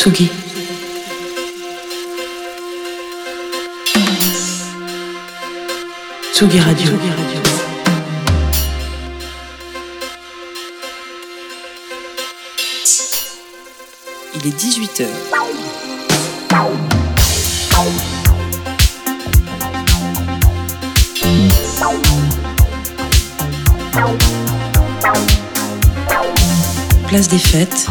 Tsugi. Tsugi Radio. Il est 18h. Place des fêtes.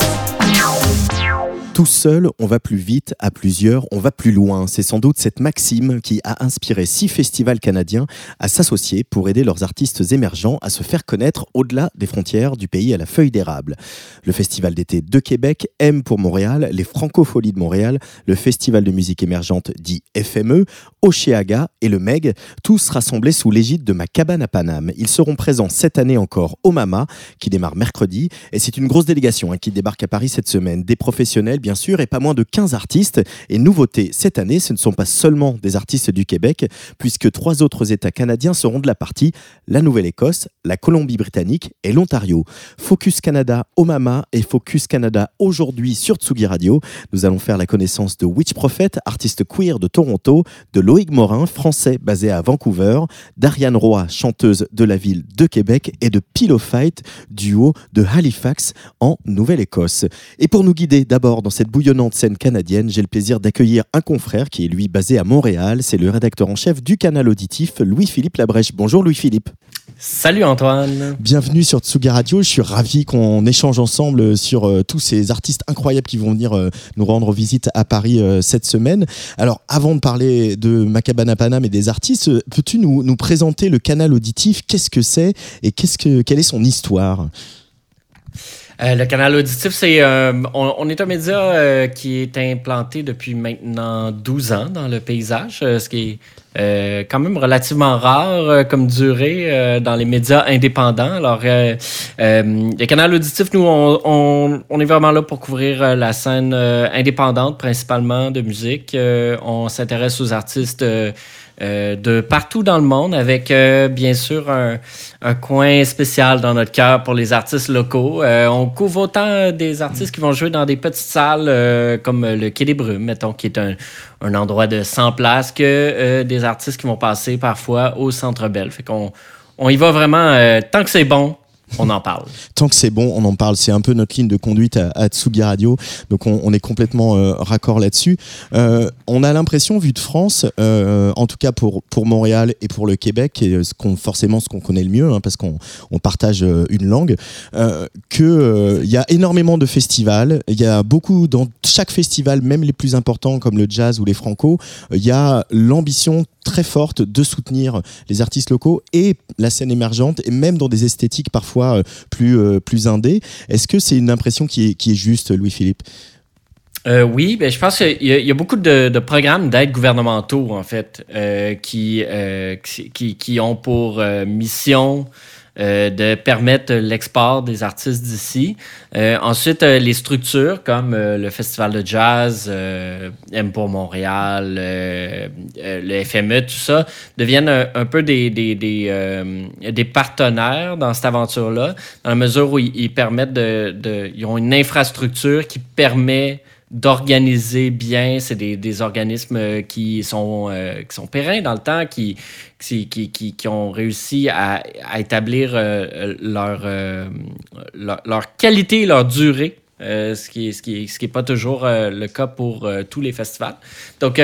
Tout seul, on va plus vite, à plusieurs, on va plus loin. C'est sans doute cette maxime qui a inspiré six festivals canadiens à s'associer pour aider leurs artistes émergents à se faire connaître au-delà des frontières du pays à la feuille d'érable. Le Festival d'été de Québec, M pour Montréal, les Francopholies de Montréal, le Festival de musique émergente dit FME, Oceaga et le MEG, tous rassemblés sous l'égide de ma cabane à Paname. Ils seront présents cette année encore au Mama, qui démarre mercredi, et c'est une grosse délégation hein, qui débarque à Paris cette semaine. Des professionnels, bien sûr, et pas moins de 15 artistes. Et nouveauté, cette année, ce ne sont pas seulement des artistes du Québec, puisque trois autres États canadiens seront de la partie, la Nouvelle-Écosse, la Colombie-Britannique et l'Ontario. Focus Canada au Mama et Focus Canada aujourd'hui sur Tsugi Radio. Nous allons faire la connaissance de Witch Prophet, artiste queer de Toronto, de Loïc Morin, français basé à Vancouver, d'Ariane Roy, chanteuse de la ville de Québec, et de Pillow Fight, duo de Halifax en Nouvelle-Écosse. Et pour nous guider d'abord dans cette bouillonnante scène canadienne, j'ai le plaisir d'accueillir un confrère qui est lui basé à Montréal. C'est le rédacteur en chef du canal auditif, Louis-Philippe Labrèche. Bonjour Louis-Philippe. Salut Antoine. Bienvenue sur Tsuga Radio. Je suis ravi qu'on échange ensemble sur euh, tous ces artistes incroyables qui vont venir euh, nous rendre visite à Paris euh, cette semaine. Alors, avant de parler de Macabana Panam et des artistes, peux-tu nous, nous présenter le canal auditif? Qu'est-ce que c'est et qu'est-ce que, quelle est son histoire? Euh, le canal auditif, c'est euh, on, est un média euh, qui est implanté depuis maintenant 12 ans dans le paysage, euh, ce qui est quand même relativement rare comme durée dans les médias indépendants. Alors, le canal auditif, nous, on, on, on est vraiment là pour couvrir la scène indépendante, principalement de musique. On s'intéresse aux artistes euh, euh, de partout dans le monde, avec euh, bien sûr un, coin spécial dans notre cœur pour les artistes locaux. Euh, on couvre autant des artistes qui vont jouer dans des petites salles euh, comme le Quai des Brumes, mettons, qui est un, un endroit de 100 places, que euh, des artistes qui vont passer parfois au Centre Bell. Fait qu'on on y va vraiment, euh, tant que c'est bon, on en parle. Tant que c'est bon, on en parle. C'est un peu notre ligne de conduite à, à Tsugi Radio. Donc on, est complètement euh, raccord là-dessus. Euh, on a l'impression, vu de France, euh, en tout cas pour, pour Montréal et pour le Québec, et forcément ce qu'on connaît le mieux, hein, parce qu'on on partage une langue, euh, que euh, il y a énormément de festivals. Il y a beaucoup, dans chaque festival, même les plus importants comme le jazz ou les franco, il y a l'ambition très forte de soutenir les artistes locaux et la scène émergente et même dans des esthétiques parfois euh, plus euh, plus indé. Est-ce que c'est une impression qui est qui est juste, Louis-Philippe? Euh, oui, ben, je pense qu'il y, a- beaucoup de, programmes d'aide gouvernementaux, en fait, qui, qui, qui- ont pour mission euh, de permettre l'export des artistes d'ici. Euh, ensuite, euh, les structures comme le Festival de jazz, M pour Montréal, le FME, tout ça, deviennent un, peu des, des, des, partenaires dans cette aventure-là, dans la mesure où ils, permettent de... Ils ont une infrastructure qui permet d'organiser bien. C'est des, des organismes euh, qui sont, euh, qui sont pérennes dans le temps, qui, qui, qui, qui- ont réussi à, à établir euh, leur, euh, leur, leur qualité leur durée. euh, ce qui n'est ce qui ce qui est pas toujours euh, le cas pour tous les festivals. Donc,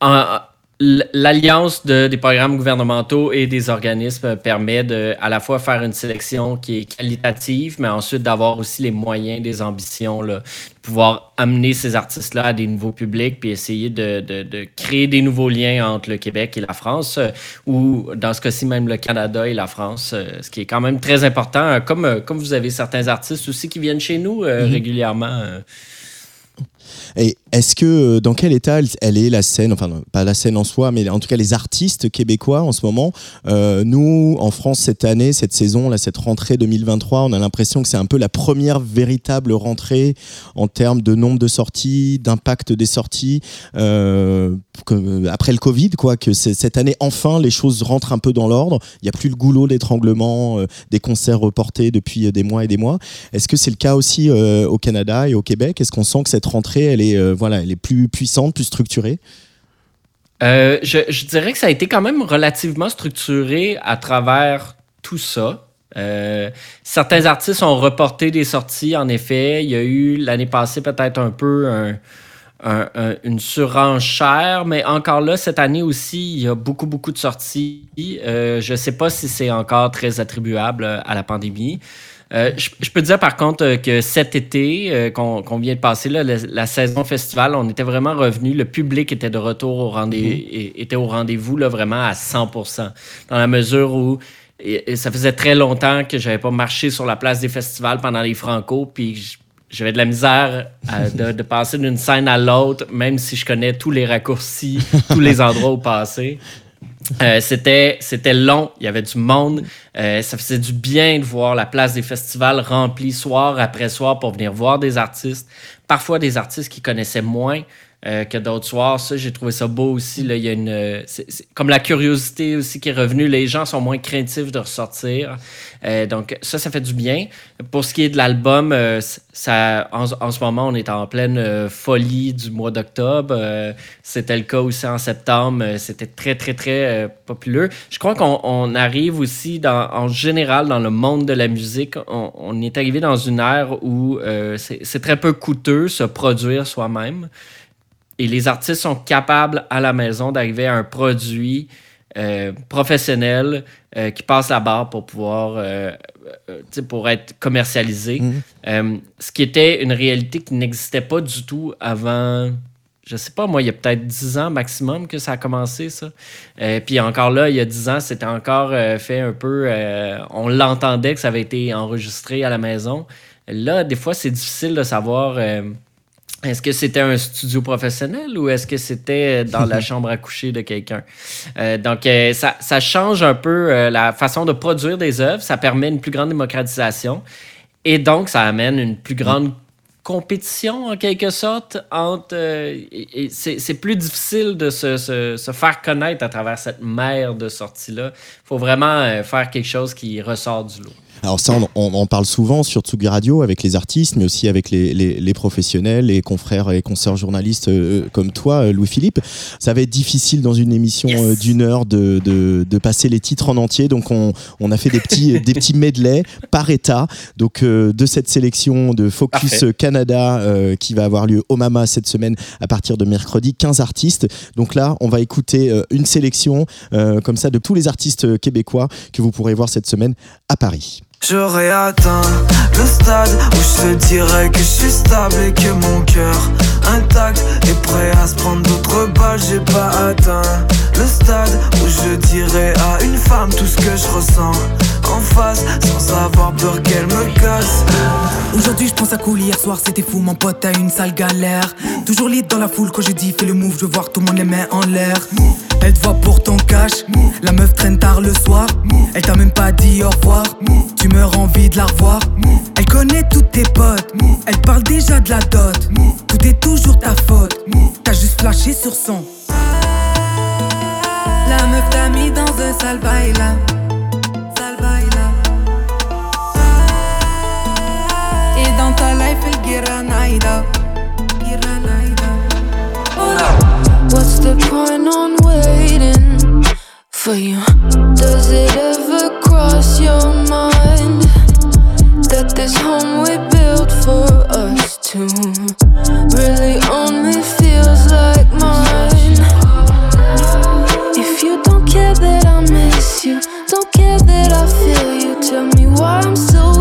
en- l'alliance de- des programmes gouvernementaux et des organismes permet de à la fois faire une sélection qui est qualitative, mais ensuite d'avoir aussi les moyens, des ambitions, là, de pouvoir amener ces artistes-là à des nouveaux publics, puis essayer de, de- de créer des nouveaux liens entre le Québec et la France, euh, ou dans ce cas-ci même le Canada et la France, euh, ce qui est quand même très important, euh, comme, comme vous avez certains artistes aussi qui viennent chez nous euh, régulièrement. Et est-ce que euh, dans quel état elle, est la scène, enfin pas la scène en soi, mais en tout cas les artistes québécois en ce moment euh, Nous, en France cette année, cette saison, là, cette rentrée 2023, on a l'impression que c'est un peu la première véritable rentrée en termes de nombre de sorties, d'impact des sorties euh, après le Covid, quoi. Que cette année enfin les choses rentrent un peu dans l'ordre. Il n'y a plus le goulot d'étranglement, des concerts reportés depuis des mois et des mois. Est-ce que c'est le cas aussi au Canada et au Québec? Est-ce qu'on sent que cette rentrée, elle est voilà, elle est plus puissante, plus structurée? Euh, je, dirais que ça a été quand même relativement structuré à travers tout ça. Euh, certains artistes ont reporté des sorties, en effet. Il y a eu l'année passée peut-être un peu une surenchère, mais encore là, cette année aussi, il y a beaucoup, beaucoup de sorties. Euh, je ne sais pas si c'est encore très attribuable à la pandémie. Euh, je, peux dire par contre euh, que cet été euh, qu'on vient de passer, la, saison festival, on était vraiment revenu. Le public était de retour au rendez mhm. était au rendez-vous vraiment à 100% Dans la mesure où ça faisait très longtemps que j'avais pas marché sur la place des festivals pendant les Franco, puis j'avais de la misère de, de, passer d'une scène à l'autre, même si je connais tous les raccourcis, tous les endroits où passer. Euh, c'était, c'était long, il y avait du monde. Euh, ça faisait du bien de voir la place des festivals remplie soir après soir pour venir voir des artistes. Parfois des artistes qui connaissaient moins. Euh, que d'autres soirs. Ça, j'ai trouvé ça beau aussi. Là. Il y a une, c'est, comme la curiosité aussi qui est revenue. Les gens sont moins craintifs de ressortir. Euh, donc, ça, ça fait du bien. Pour ce qui est de l'album, euh, ça, en, ce moment, on est en pleine folie du mois d'octobre. c'était le cas aussi en septembre. C'était très, très, très populaire. Je crois qu'on arrive aussi, dans, en général, dans le monde de la musique, on, on est arrivé dans une ère où c'est très peu coûteux se produire soi-même. Et les artistes sont capables à la maison d'arriver à un produit euh, professionnel euh, qui passe la barre pour pouvoir euh, pour être commercialisé. Mhm. ce qui était une réalité qui n'existait pas du tout avant, je sais pas, moi, il y a peut-être 10 ans maximum que ça a commencé, ça. puis encore là, il y a 10 ans, c'était encore fait un peu. on l'entendait que ça avait été enregistré à la maison. Là, des fois, c'est difficile de savoir est-ce que c'était un studio professionnel ou est-ce que c'était dans la chambre à coucher de quelqu'un? Euh, donc, euh, ça, change un peu euh, la façon de produire des œuvres. Ça permet une plus grande démocratisation. Et donc, ça amène une plus grande compétition, en quelque sorte, entre... c'est plus difficile de se, se, faire connaître à travers cette mer de sorties-là. Il faut vraiment faire quelque chose qui ressort du lot. Alors ça, on, on, parle souvent sur Tsugi Radio avec les artistes, mais aussi avec les, les, les professionnels, les confrères et consoeurs journalistes euh, comme toi, euh, Louis-Philippe. Ça va être difficile dans une émission euh, d'une heure de, de, de, passer les titres en entier, donc on, on a fait des petits, des petits medley par état. Donc de cette sélection de Focus Canada qui va avoir lieu au Mama cette semaine à partir de mercredi, 15 artistes. Donc là, on va écouter une sélection comme ça de tous les artistes québécois que vous pourrez voir cette semaine à Paris. J'aurais atteint le stade où je te dirais que je suis stable et que mon cœur intact est prêt à se prendre d'autres balles. J'ai pas atteint le stade où je dirais à une femme tout ce que je ressens en face sans avoir peur qu'elle me casse. Aujourd'hui je pense à cool, hier soir c'était fou, mon pote a une sale galère. Toujours libre dans la foule quand je dis fais le move, je veux voir tout le monde en l'air. Elle te voit pour ton cash, la meuf traîne tard le soir. Elle t'a même pas dit au revoir, tu meurs envie de la revoir. Elle connaît tous tes potes, elle parle déjà de la dot. Tout est toujours ta faute, t'as juste flashé sur son. La meuf t'a mis dans un sale bail là. Et dans ta life, elle guiranaïda. What's the point on waiting for you? Does it ever cross your mind? That this home we built for us two really only feels like mine? If you don't care that I miss you, don't care that I feel you, tell me why I'm still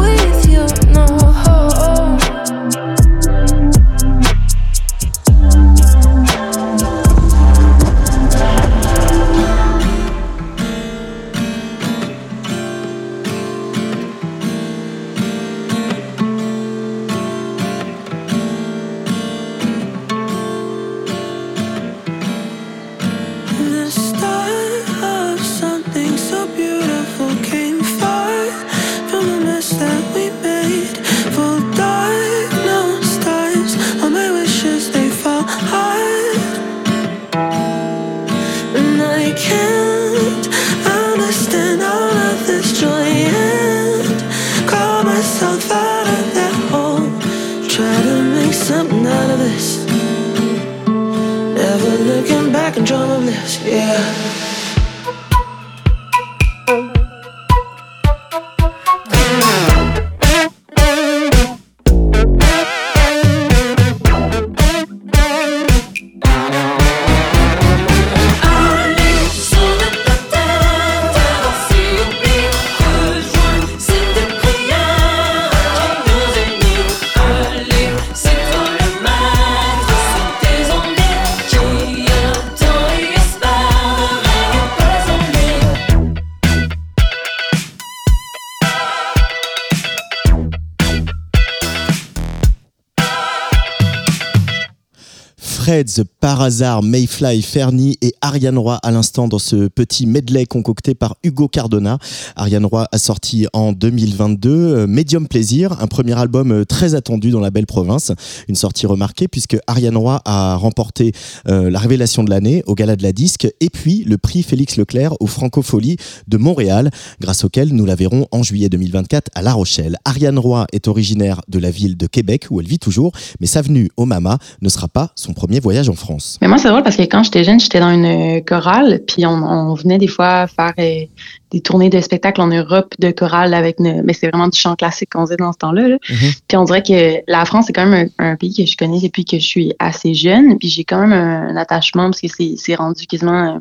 heads par hasard, Mayfly, Fernie et Ariane Roy à l'instant dans ce petit medley concocté par Hugo Cardona. Ariane Roy a sorti en 2022 euh, Medium Plaisir, un premier album euh, très attendu dans la belle province. Une sortie remarquée puisque Ariane Roy a remporté euh, la révélation de l'année au Gala de la Disque et puis le prix Félix Leclerc au Francofolie de Montréal, grâce auquel nous la verrons en juillet 2024 à La Rochelle. Ariane Roy est originaire de la ville de Québec où elle vit toujours, mais sa venue au Mama ne sera pas son premier voyage en France. Mais moi, c'est drôle parce que quand j'étais jeune, j'étais dans une euh, chorale, puis on, venait des fois faire euh, des tournées de spectacles en Europe de chorale avec mais c'est vraiment du chant classique qu'on faisait dans ce temps-là. Mm-hmm. Puis on dirait que la France, c'est quand même un, pays que je connais depuis que je suis assez jeune, puis j'ai quand même un, attachement parce que c'est rendu quasiment... Euh,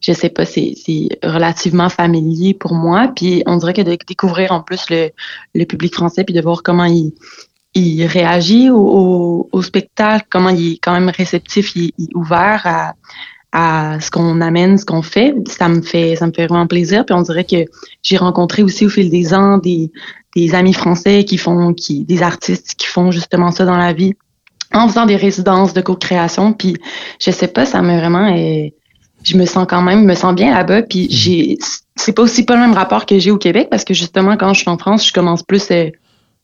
je sais pas, c'est relativement familier pour moi. Puis on dirait que de découvrir en plus le, le public français, puis de voir comment il, il réagit au, au, spectacle, comment il est quand même réceptif, il, est ouvert à, à ce qu'on amène, ce qu'on fait. Ça me fait, ça me fait vraiment plaisir. Puis on dirait que j'ai rencontré aussi au fil des ans des, des amis français qui font, qui, des artistes qui font justement ça dans la vie en faisant des résidences de co-création. Puis je sais pas, ça me vraiment, euh, je me sens quand même, je me sens bien là-bas. Puis j'ai, c'est pas aussi pas le même rapport que j'ai au Québec parce que justement quand je suis en France, je commence plus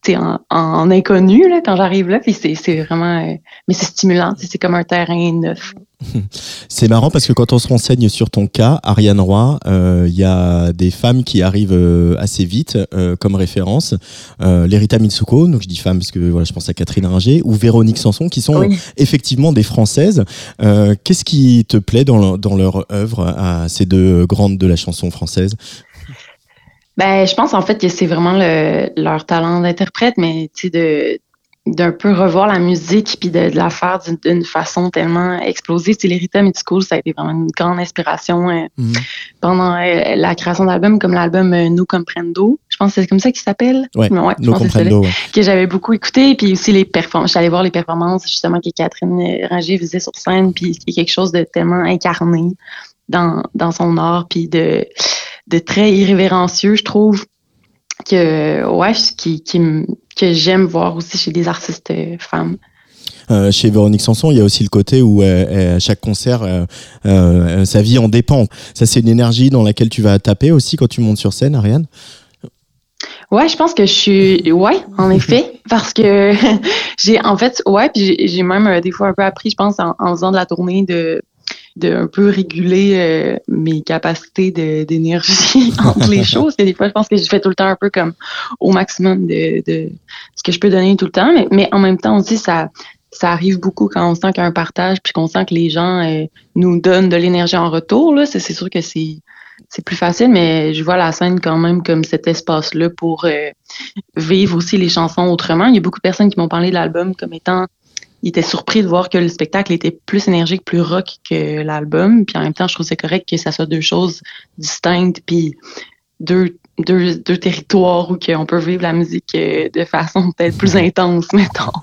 euh, en, en, inconnu là, quand j'arrive là. Puis c'est vraiment. Euh, mais c'est stimulant. C'est comme un terrain neuf. C'est marrant parce que quand on se renseigne sur ton cas, Ariane Roy, il euh, y a des femmes qui arrivent euh, assez vite comme référence. Euh, Lerita Mitsuko, donc je dis femme parce que voilà, je pense à Catherine Ringer, ou Véronique Sanson, qui sont effectivement des françaises. Qu'est-ce qui te plaît dans, dans leur œuvre à ces deux grandes de la chanson française? Ben, je pense en fait que c'est vraiment le, leur talent d'interprète, mais tu sais, de d'un peu revoir la musique puis de, la faire d'une façon tellement explosive. Les Rhythm School, ça a été vraiment une grande inspiration euh, mhm. pendant euh, la création d'albums, comme l'album euh, No Comprendo. Je pense que c'est comme ça qu'il s'appelle. Ouais, ouais no Comprendo. Que j'avais beaucoup écouté. Puis aussi les performances. J'allais voir les performances justement que Catherine Ranger faisait sur scène. Puis y a quelque chose de tellement incarné dans, dans son art. Puis de de très irrévérencieux, je trouve que ouais, qui, qui que j'aime voir aussi chez des artistes euh, femmes. Euh, chez Véronique Sanson, il y a aussi le côté où euh, à chaque concert, sa vie en dépend. Ça, c'est une énergie dans laquelle tu vas taper aussi quand tu montes sur scène, Ariane? Ouais, je pense que je suis. Ouais, en effet. Parce que j'ai, en fait, ouais, puis j'ai même des fois un peu appris, je pense, en, en faisant de la tournée de de un peu réguler euh, mes capacités d'énergie entre les choses. des fois, je pense que je fais tout le temps un peu comme au maximum de, de ce que je peux donner tout le temps. Mais, mais en même temps aussi, ça, ça arrive beaucoup quand on sent qu'il y a un partage, puis qu'on sent que les gens euh, nous donnent de l'énergie en retour. Là, c'est, sûr que c'est c'est plus facile, mais je vois la scène quand même comme cet espace-là pour euh, vivre aussi les chansons autrement. Il y a beaucoup de personnes qui m'ont parlé de l'album comme étant il était surpris de voir que le spectacle était plus énergique, plus rock que l'album. Puis en même temps, je trouve c'est correct que ça soit deux choses distinctes, puis deux, deux, deux territoires où on peut vivre la musique euh, de façon peut-être plus intense, mettons.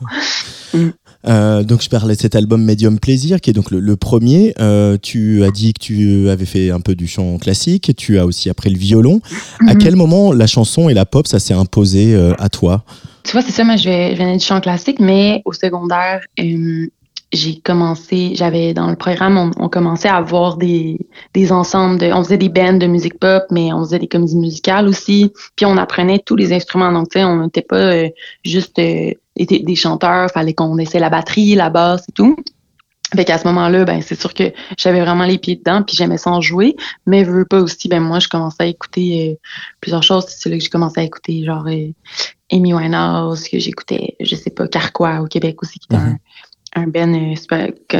Mm. Euh, donc je parlais de cet album Medium Plaisir qui est donc le, premier. Euh, tu as dit que tu avais fait un peu du chant classique, tu as aussi appris le violon. À mm-hmm. quel moment la chanson et la pop ça s'est imposé à toi? Tu vois, c'est ça, moi, je, venais du chant classique, mais au secondaire, euh, j'ai commencé, j'avais dans le programme, on, commençait à avoir des, des ensembles, de, on faisait des bands de musique pop, mais on faisait des comédies musicales aussi, puis on apprenait tous les instruments, donc tu sais, on n'était pas euh, juste euh, des, des, chanteurs, fallait qu'on essaie la batterie, la basse et tout. Fait qu'à ce moment-là, ben c'est sûr que j'avais vraiment les pieds dedans, puis j'aimais ça en jouer. Mais veux pas aussi, ben moi, je commençais à écouter plusieurs choses. C'est là que j'ai commencé à écouter genre Amy Winehouse, que j'écoutais, je sais pas, Carquois au Québec aussi, qui était un, un ben euh,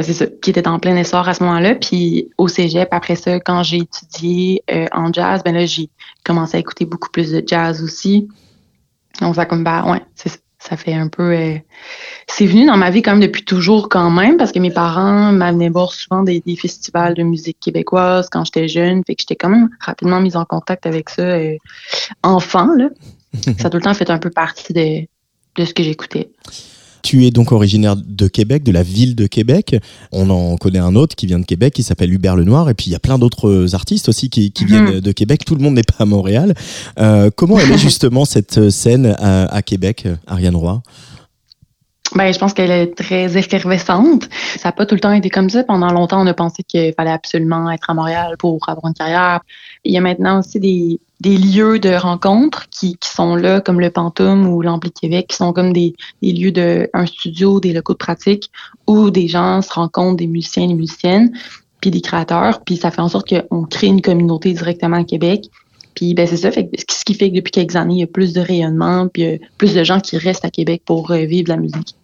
ça, qui était en plein essor à ce moment-là. Puis au Cégep, après ça, quand j'ai étudié en jazz, ben là, j'ai commencé à écouter beaucoup plus de jazz aussi. Donc ça comme bah ouais, c'est ça fait un peu. Euh, c'est venu dans ma vie quand même depuis toujours quand même parce que mes parents m'amenaient voir souvent des, festivals de musique québécoise quand j'étais jeune, fait que j'étais quand même rapidement mise en contact avec ça euh, enfant là. Ça a tout le temps fait un peu partie de, de ce que j'écoutais. Tu es donc originaire de Québec, de la ville de Québec. On en connaît un autre qui vient de Québec, qui s'appelle Hubert Lenoir. Et puis il y a plein d'autres artistes aussi qui, viennent de Québec. Tout le monde n'est pas à Montréal. Euh, comment elle est justement cette scène à, Québec, Ariane Roy? Ben, je pense qu'elle est très effervescente. Ça n'a pas tout le temps été comme ça. Pendant longtemps, on a pensé qu'il fallait absolument être à Montréal pour avoir une carrière. Il y a maintenant aussi des, lieux de rencontre qui, sont là, comme le Pantoum ou l'Ampli Québec, qui sont comme des, lieux de studio, des locaux de pratique où des gens se rencontrent, des musiciens des musiciennes, puis des créateurs, puis ça fait en sorte qu'on crée une communauté directement à Québec. Puis ben c'est ça, fait, ce qui fait que depuis quelques années, il y a plus de rayonnement, puis euh, plus de gens qui restent à Québec pour euh, vivre la musique.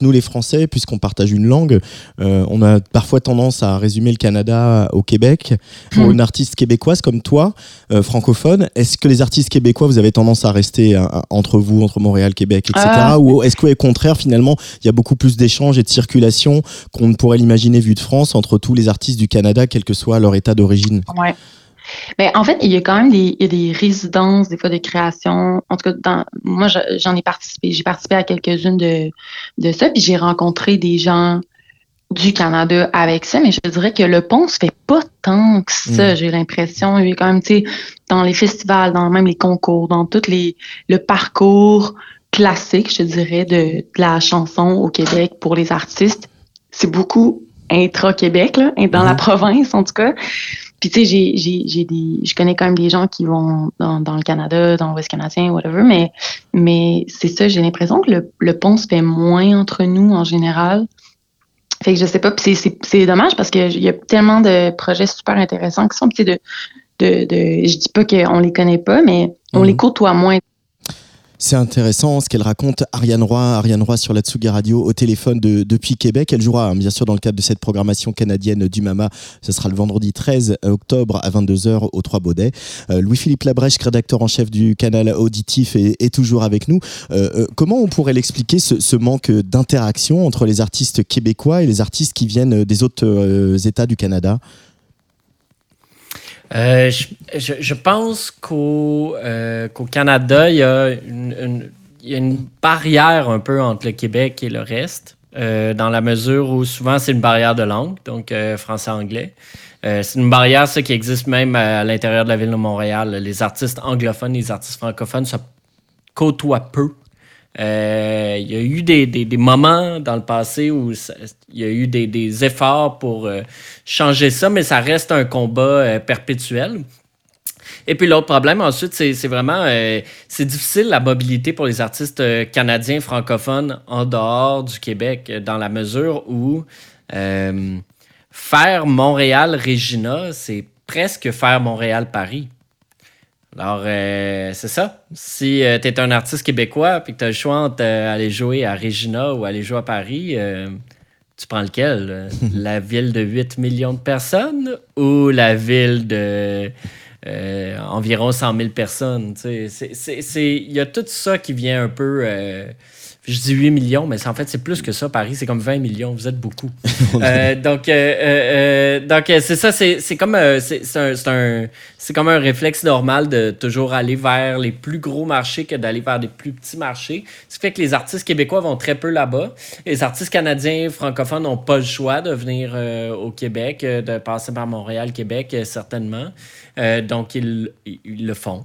Nous les Français, puisqu'on partage une langue, euh, on a parfois tendance à résumer le Canada au Québec. Pour hmm. une artiste québécoise comme toi, francophone, est-ce que les artistes québécois, vous avez tendance à rester entre vous, entre Montréal, Québec, etc. Ah. Ou est-ce qu'au contraire, finalement, il y a beaucoup plus d'échanges et de circulation qu'on ne pourrait l'imaginer vu de France entre tous les artistes du Canada, quel que soit leur état d'origine? Ouais. Ben, en fait, il y a quand même des, il y a des résidences, des fois de création. En tout cas, dans, moi, j'en ai participé. J'ai participé à quelques-unes de, de ça, puis j'ai rencontré des gens du Canada avec ça, mais je dirais que le pont se fait pas tant que ça, mm. j'ai l'impression. Il y a quand même, tu sais, dans les festivals, dans même les concours, dans tout les, le parcours classique, je dirais, de, de la chanson au Québec pour les artistes. C'est beaucoup intra-Québec, là, dans la mm-hmm. province, en tout cas. Puis tu sais, j'ai, j'ai, j'ai des, je connais quand même des gens qui vont dans, dans le Canada, dans l'Ouest canadien, whatever, mais, mais c'est ça, j'ai l'impression que le, le pont se fait moins entre nous en général. Fait que je sais pas, puis c'est, c'est, c'est dommage parce qu'il y a tellement de projets super intéressants qui sont, tu de, de, de, je dis pas qu'on les connaît pas, mais on les mhm. côtoie moins. C'est intéressant ce qu'elle raconte, Ariane Roy, Ariane Roy sur la Tsugi Radio au téléphone de, depuis Québec. Elle jouera hein, bien sûr dans le cadre de cette programmation canadienne du Mama. Ce sera le vendredi 13 octobre à 22h au Trois Baudets. Euh, Louis-Philippe Labrèche, rédacteur en chef du canal auditif, est, toujours avec nous. Euh, euh, comment on pourrait l'expliquer ce, ce, manque d'interaction entre les artistes québécois et les artistes qui viennent des autres États du Canada? Euh, je, pense euh, qu'au Canada, il y, a une, barrière un peu entre le Québec et le reste, euh, dans la mesure où souvent c'est une barrière de langue, donc français-anglais. c'est une barrière ça, qui existe même à, l'intérieur de la ville de Montréal. Les artistes anglophones et les artistes francophones se côtoient peu euh, il y a eu des, des, moments dans le passé où il y a eu des, des efforts pour euh, changer ça, mais ça reste un combat euh, perpétuel. Et puis l'autre problème ensuite, c'est vraiment, c'est difficile la mobilité pour les artistes canadiens francophones en dehors du Québec, dans la mesure où faire Montréal-Regina, c'est presque faire Montréal-Paris. Alors, euh, c'est ça. Si euh, tu es un artiste québécois et que tu as le choix entre euh, aller jouer à Regina ou aller jouer à Paris, tu prends lequel? la ville de 8 millions de personnes ou la ville de environ 100 000 personnes? Il y a tout ça qui vient un peu je dis 8 millions, mais en fait, c'est plus que ça. Paris, c'est comme 20 millions. Vous êtes beaucoup. Euh, donc, euh, euh, donc c'est ça. C'est comme, c'est un, c'est comme un réflexe normal de toujours aller vers les plus gros marchés que d'aller vers des plus petits marchés. Ce qui fait que les artistes québécois vont très peu là-bas. Les artistes canadiens francophones n'ont pas le choix de venir au Québec, de passer par Montréal, Québec, certainement. donc, ils, ils, le font.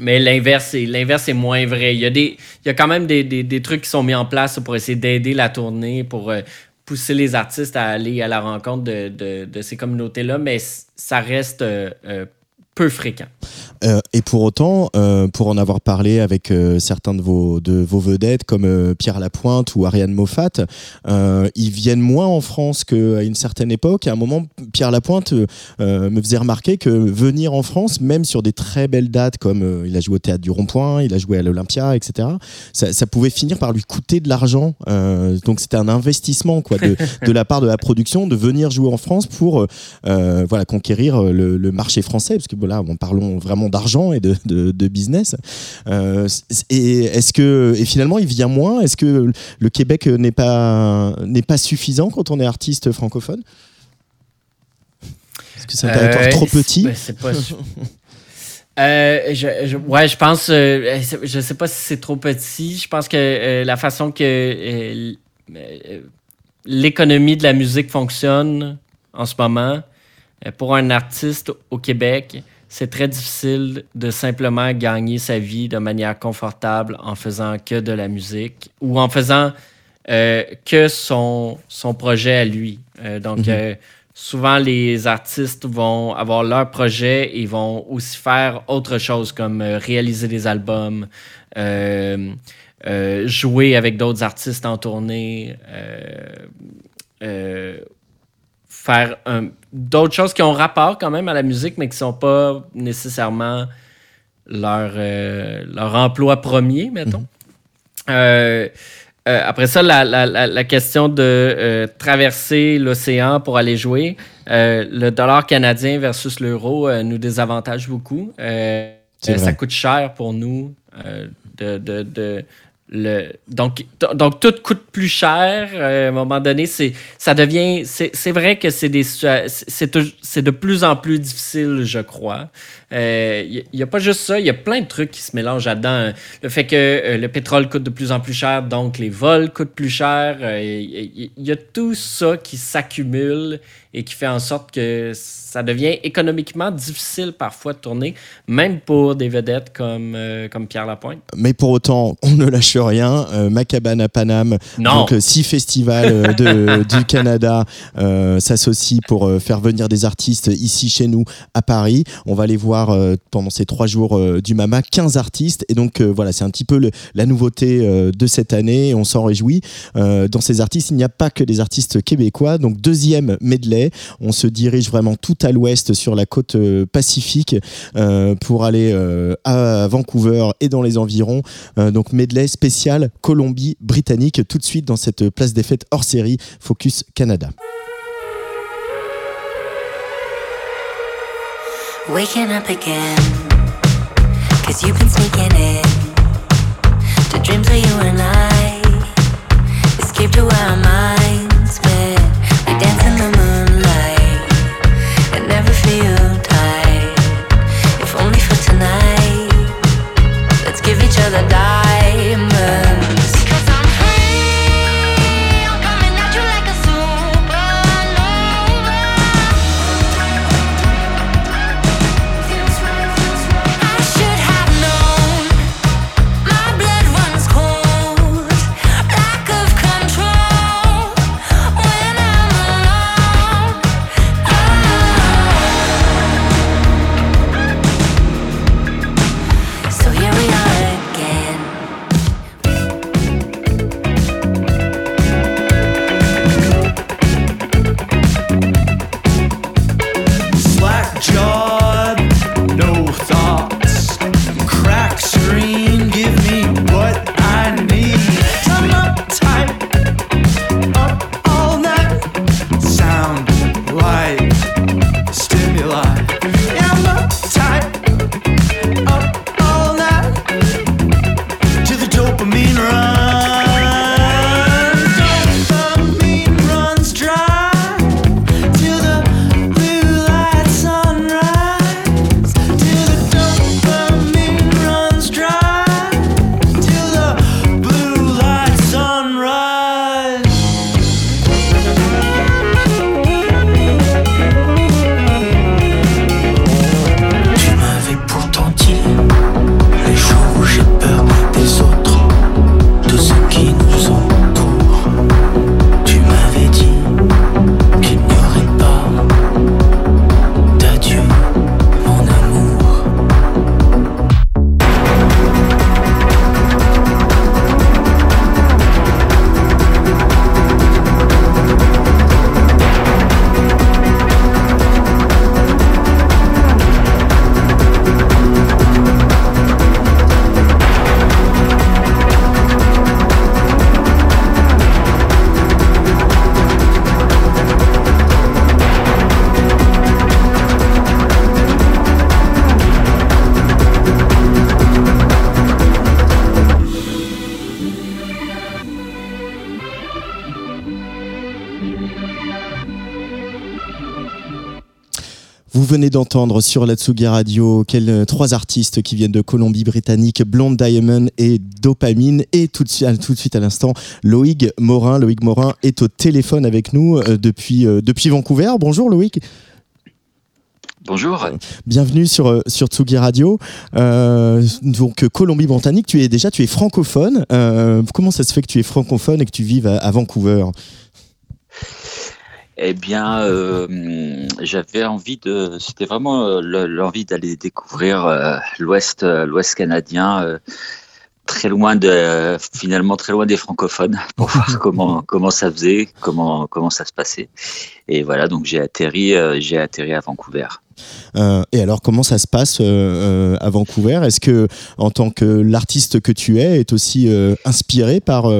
Mais l'inverse est, est moins vrai. Il y a, des, il y a quand même des, des, des trucs qui sont mis en place pour essayer d'aider la tournée, pour euh, pousser les artistes à aller à la rencontre de, de, de ces communautés-là, mais ça reste euh, euh, peu fréquent. Euh, et pour autant, euh, pour en avoir parlé avec euh, certains de vos, de vos vedettes comme Pierre Lapointe ou Ariane Moffat, ils viennent moins en France qu'à une certaine époque. À un moment, Pierre Lapointe me faisait remarquer que venir en France, même sur des très belles dates comme il a joué au Théâtre du Rond-Point, il a joué à l'Olympia, etc., ça, ça, pouvait finir par lui coûter de l'argent. donc c'était un investissement quoi, de, de, la part de la production de venir jouer en France pour voilà, conquérir le, le marché français, parce que voilà, bon, parlons vraiment d'argent et de, de, business. Euh, et est-ce que et finalement il vient moins? Est-ce que le Québec n'est pas n'est pas suffisant quand on est artiste francophone? Est-ce que c'est un territoire euh, trop petit ben, pas. Euh, je, ouais, je pense, je sais pas si c'est trop petit. Je pense que la façon que l'économie de la musique fonctionne en ce moment, pour un artiste au Québec, c'est très difficile de simplement gagner sa vie de manière confortable en faisant que de la musique ou en faisant euh, que son, son projet à lui. Euh, donc, mhm. euh, souvent, les artistes vont avoir leur projet et vont aussi faire autre chose comme réaliser des albums, jouer avec d'autres artistes en tournée faire d'autres choses qui ont rapport quand même à la musique, mais qui ne sont pas nécessairement leur, euh, leur emploi premier, mettons. Mhm. Euh, euh, après ça, la, la, la, question de traverser l'océan pour aller jouer, le dollar canadien versus l'euro nous désavantage beaucoup. ça coûte cher pour nous de, de, de le, donc, donc, tout coûte plus cher. Euh, à un moment donné, c'est, ça devient. C'est, vrai que c'est des c'est, c'est de plus en plus difficile, je crois. Il euh, n'y a, pas juste ça, il y a plein de trucs qui se mélangent là-dedans. Le fait que euh, le pétrole coûte de plus en plus cher, donc les vols coûtent plus cher. Il y, a tout ça qui s'accumule et qui fait en sorte que ça devient économiquement difficile parfois de tourner, même pour des vedettes comme, euh, comme Pierre Lapointe. Mais pour autant, on ne lâche rien. Euh, Macabane à Paname, donc euh, six festivals du Canada s'associent pour faire venir des artistes ici chez nous à Paris. On va aller voir pendant ces trois jours du Mama 15 artistes. Et donc voilà, c'est un petit peu la nouveauté de cette année. On s'en réjouit. dans ces artistes, il n'y a pas que des artistes québécois. Donc deuxième medley, on se dirige vraiment tout à l'ouest sur la côte euh, pacifique euh, pour aller euh, à Vancouver et dans les environs. donc medley spécial Colombie-Britannique tout de suite dans cette place des fêtes hors série Focus Canada. Waking up again, cause you've been sneaking in to dreams where you and I escape to our minds venez d'entendre sur la Tsugi Radio quels, euh, trois artistes qui viennent de Colombie-Britannique, Blonde Diamond et Dopamine. Et tout de suite, tout de suite à l'instant, Loïc Morin. Loïc Morin est au téléphone avec nous euh, depuis, euh, depuis Vancouver. Bonjour Loïc. Bonjour. Bienvenue sur, sur Tsugi Radio. donc Colombie-Britannique, tu es déjà tu es francophone. comment ça se fait que tu es francophone et que tu vives à Vancouver? Eh bien, euh, j'avais envie de, c'était vraiment euh, l'envie d'aller découvrir euh, l'Ouest, l'Ouest canadien, très loin de, finalement très loin des francophones, pour voir comment comment ça faisait, comment comment ça se passait. Et voilà, donc j'ai atterri, j'ai atterri à Vancouver. Euh, et alors, comment ça se passe euh, euh, à Vancouver? Est-ce que, en tant que l'artiste que tu es, est aussi inspiré par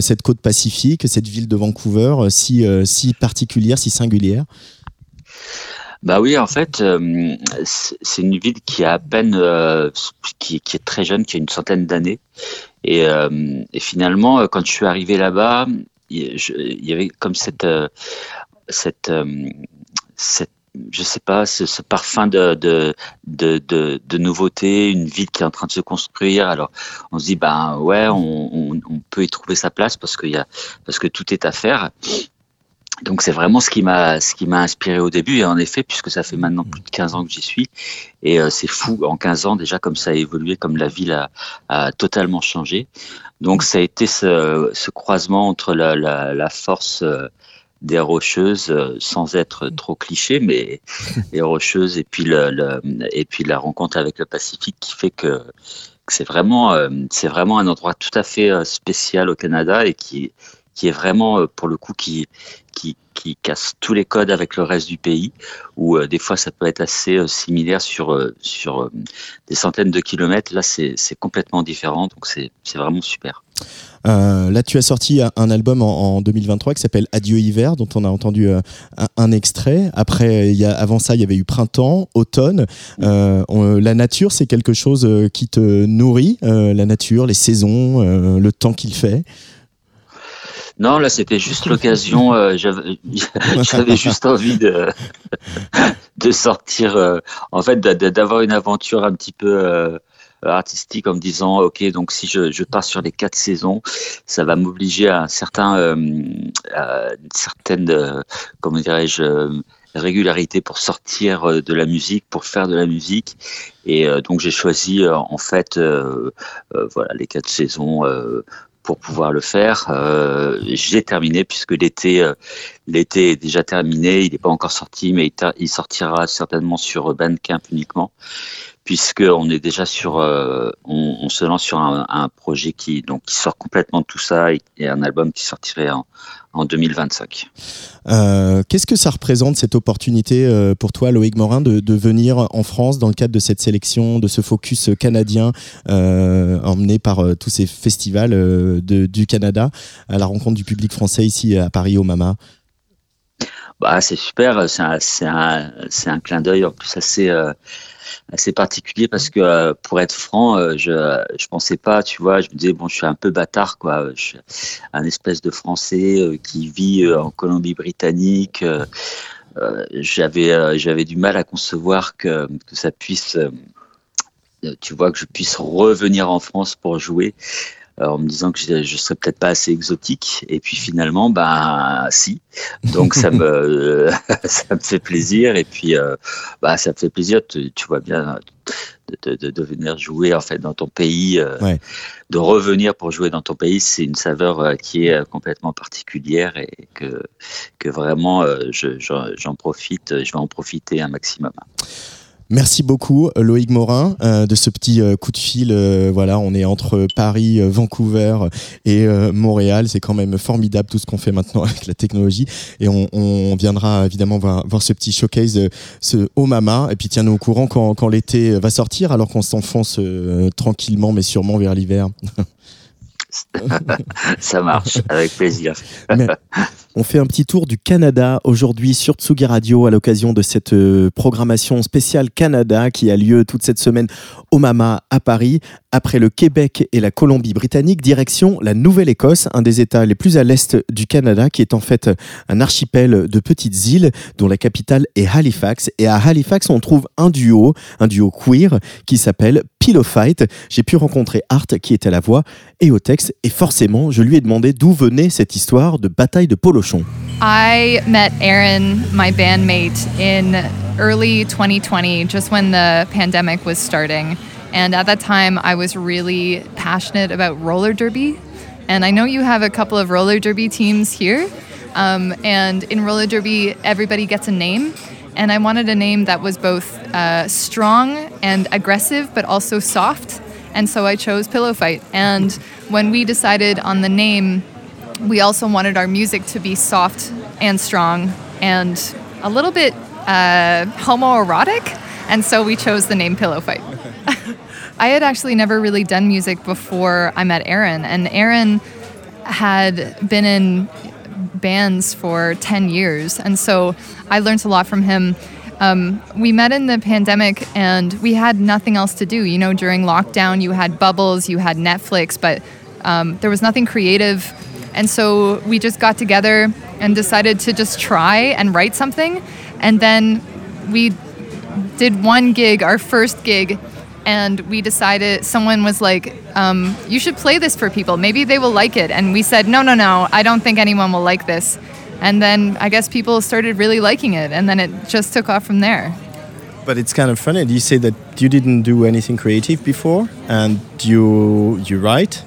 cette côte pacifique, cette ville de Vancouver, si, si particulière, si singulière? Bah oui, en fait, c'est une ville qui a à peine, qui, est très jeune, qui a une centaine d'années. Et, finalement, quand je suis arrivé là-bas, il y avait comme cette, cette, cette je sais pas, ce, parfum de, de, de, nouveauté, une ville qui est en train de se construire. Alors, on se dit, ben ouais, on, peut y trouver sa place parce qu'il y a, parce que tout est à faire. Donc c'est vraiment ce qui m'a ce qui m'a inspiré au début et en effet puisque ça fait maintenant plus de 15 ans que j'y suis et euh, c'est fou en 15 ans déjà comme ça a évolué comme la ville a, totalement changé. Donc ça a été ce, croisement entre la force euh, des rocheuses euh, sans être trop cliché, mais les rocheuses et puis le, et puis la rencontre avec le Pacifique qui fait que, c'est vraiment euh, c'est vraiment un endroit tout à fait euh, spécial au Canada et qui qui est vraiment pour le coup qui qui qui casse tous les codes avec le reste du pays, où des fois ça peut être assez similaire sur sur des centaines de kilomètres. Là, c'est complètement différent, donc c'est vraiment super. Euh, là, tu as sorti un album en, 2023 qui s'appelle Adieu hiver, dont on a entendu euh, un, extrait. Après, y a, avant ça, il y avait eu printemps, automne. Euh, la nature, c'est quelque chose qui te nourrit, la nature, les saisons, le temps qu'il fait? Non, là, c'était juste l'occasion. J'avais juste envie de, de sortir, en fait, d'avoir une aventure un petit peu artistique en me disant ok donc si je, pars sur les quatre saisons ça va m'obliger à un certain euh, une certaine euh, comment dirais-je régularité pour sortir de la musique, pour faire de la musique. Et donc j'ai choisi en fait voilà les quatre saisons pour pouvoir le faire. j'ai terminé puisque l'été l'été est déjà terminé, il n'est pas encore sorti, mais il, il sortira certainement sur Bandcamp uniquement puisqu'on est déjà sur, euh, on, se lance sur un, projet qui donc qui sort complètement de tout ça et, un album qui sortirait en, en 2025. Euh, qu'est-ce que ça représente cette opportunité euh, pour toi, Loïc Morin, de, de, venir en France dans le cadre de cette sélection, de ce focus canadien emmené par tous ces festivals de, du Canada à la rencontre du public français ici à Paris au Mama? Bah, c'est super, c'est un, un, un, clin d'œil en plus assez assez particulier parce que euh, pour être franc, euh, je je pensais pas, tu vois, je me disais bon, je suis un peu bâtard quoi, je suis un espèce de Français euh, qui vit en Colombie-Britannique. j'avais j'avais du mal à concevoir que que ça puisse tu vois que je puisse revenir en France pour jouer euh, en me disant que je, je serais peut-être pas assez exotique. Et puis finalement, bah si. Donc ça me ça me fait plaisir. Et puis euh, bah ça me fait plaisir. Tu, tu vois bien. De, de, de, venir jouer en fait dans ton pays, euh, de revenir pour jouer dans ton pays, c'est une saveur qui est complètement particulière et que que vraiment j'en profite, je vais en profiter un maximum. Merci beaucoup Loïc Morin euh, de ce petit euh, coup de fil. Euh, voilà, on est entre Paris, Vancouver et Montréal. C'est quand même formidable tout ce qu'on fait maintenant avec la technologie. Et on, viendra évidemment voir, ce petit showcase, ce Oh Mama. Et puis tiens-nous au courant quand l'été va sortir, alors qu'on s'enfonce tranquillement mais sûrement vers l'hiver. Ça marche, avec plaisir. on fait un petit tour du Canada aujourd'hui sur Tsugi Radio à l'occasion de cette euh, programmation spéciale Canada qui a lieu toute cette semaine au Mama à Paris. Après le Québec et la Colombie-Britannique, direction la Nouvelle-Écosse, un des États les plus à l'est du Canada, qui est en fait un archipel de petites îles dont la capitale est Halifax. Et à Halifax, on trouve un duo, un duo queer qui s'appelle Pillow Fight. J'ai pu rencontrer Art qui était à la voix et au texte, et forcément, je lui ai demandé d'où venait cette histoire de bataille de polochon. I met Aaron, my bandmate, in early 2020, just when the pandemic was starting. And at that time, I was really passionate about roller derby. And I know you have a couple of roller derby teams here. Um, and in roller derby, everybody gets a name. And I wanted a name that was both uh, strong and aggressive, but also soft. And so I chose Pillow Fight. And when we decided on the name, we also wanted our music to be soft and strong and a little bit uh, homoerotic. And so we chose the name Pillow Fight. I had actually never really done music before I met Aaron, and Aaron had been in bands for 10 years, and so I learned a lot from him. Um, we met in the pandemic and we had nothing else to do. You know, during lockdown, you had Bubbles, you had Netflix, but um, there was nothing creative. And so we just got together and decided to just try and write something. And then we did one gig, our first gig, and we decided someone was like um, you should play this for people maybe they will like it and we said no no no i don't think anyone will like this and then i guess people started really liking it and then it just took off from there. But it's kind of funny you say that you didn't do anything creative before and you you write